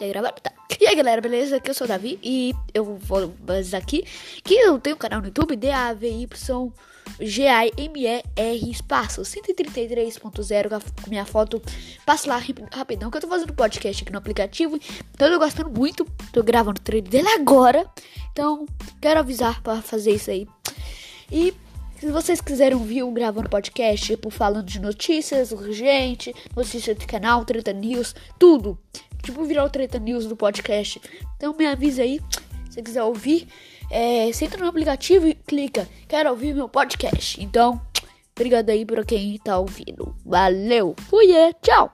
E aí, gravando? Tá. E aí, galera, beleza? Aqui eu sou o Davi e eu vou avisar aqui que eu tenho um canal no YouTube, D-A-V-Y-G-A-M-E-R espaço 133.0 com minha foto. Passa lá rapidão que eu tô fazendo podcast aqui no aplicativo. Então eu tô gostando muito. Tô gravando o trailer dele agora. Então, quero avisar para fazer isso aí. E se vocês quiserem ouvir um gravando podcast, tipo, falando de notícias urgente, notícias de canal, treta news, tudo. Tipo, virar o treta news do podcast. Então me avisa aí, se você quiser ouvir. É, você entra no aplicativo e clica, quero ouvir meu podcast. Então, obrigado aí pra quem tá ouvindo. Valeu, fui, tchau!